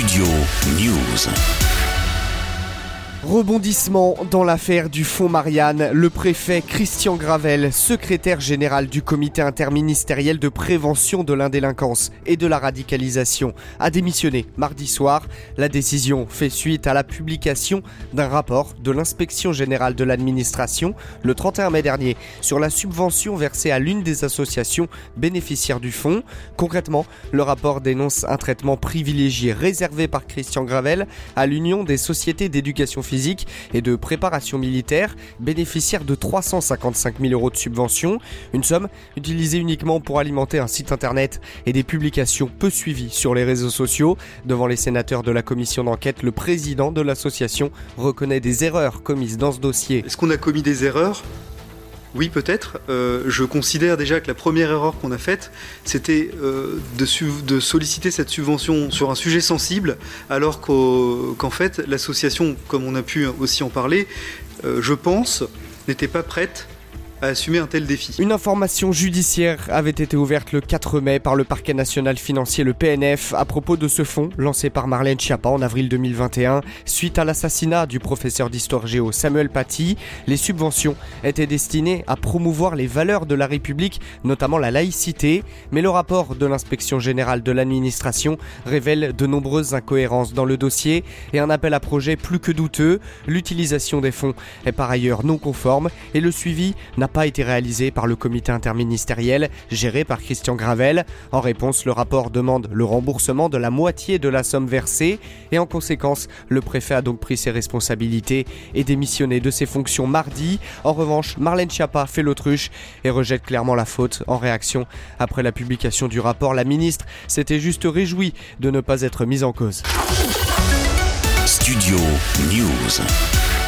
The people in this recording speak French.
Studio News. Rebondissement dans l'affaire du fonds Marianne, le préfet Christian Gravel, secrétaire général du comité interministériel de prévention de l'indélinquance et de la radicalisation, a démissionné mardi soir. La décision fait suite à la publication d'un rapport de l'inspection générale de l'administration le 31 mai dernier sur la subvention versée à l'une des associations bénéficiaires du fonds. Concrètement, le rapport dénonce un traitement privilégié réservé par Christian Gravel à l'Union des sociétés d'éducation physique et de préparation militaire, bénéficiaire de 355 000 euros de subvention, une somme utilisée uniquement pour alimenter un site internet et des publications peu suivies sur les réseaux sociaux. Devant les sénateurs de la commission d'enquête, le président de l'association reconnaît des erreurs commises dans ce dossier. Est-ce qu'on a commis des erreurs? Oui, peut-être. Euh, je considère déjà que la première erreur qu'on a faite, c'était euh, de, solliciter cette subvention sur un sujet sensible, alors qu'en fait, l'association, comme on a pu aussi en parler, euh, je pense, n'était pas prête à assumer un tel défi. Une information judiciaire avait été ouverte le 4 mai par le parquet national financier, le PNF, à propos de ce fonds lancé par Marlène Schiappa en avril 2021. Suite à l'assassinat du professeur d'histoire géo Samuel Paty, les subventions étaient destinées à promouvoir les valeurs de la République, notamment la laïcité, mais le rapport de l'inspection générale de l'administration révèle de nombreuses incohérences dans le dossier et un appel à projet plus que douteux. L'utilisation des fonds est par ailleurs non conforme et le suivi n'a pas été réalisé par le comité interministériel géré par Christian Gravel. En réponse, le rapport demande le remboursement de la moitié de la somme versée et en conséquence, le préfet a donc pris ses responsabilités et démissionné de ses fonctions mardi. En revanche, Marlène Schiappa fait l'autruche et rejette clairement la faute. En réaction, après la publication du rapport, la ministre s'était juste réjouie de ne pas être mise en cause. Studio News.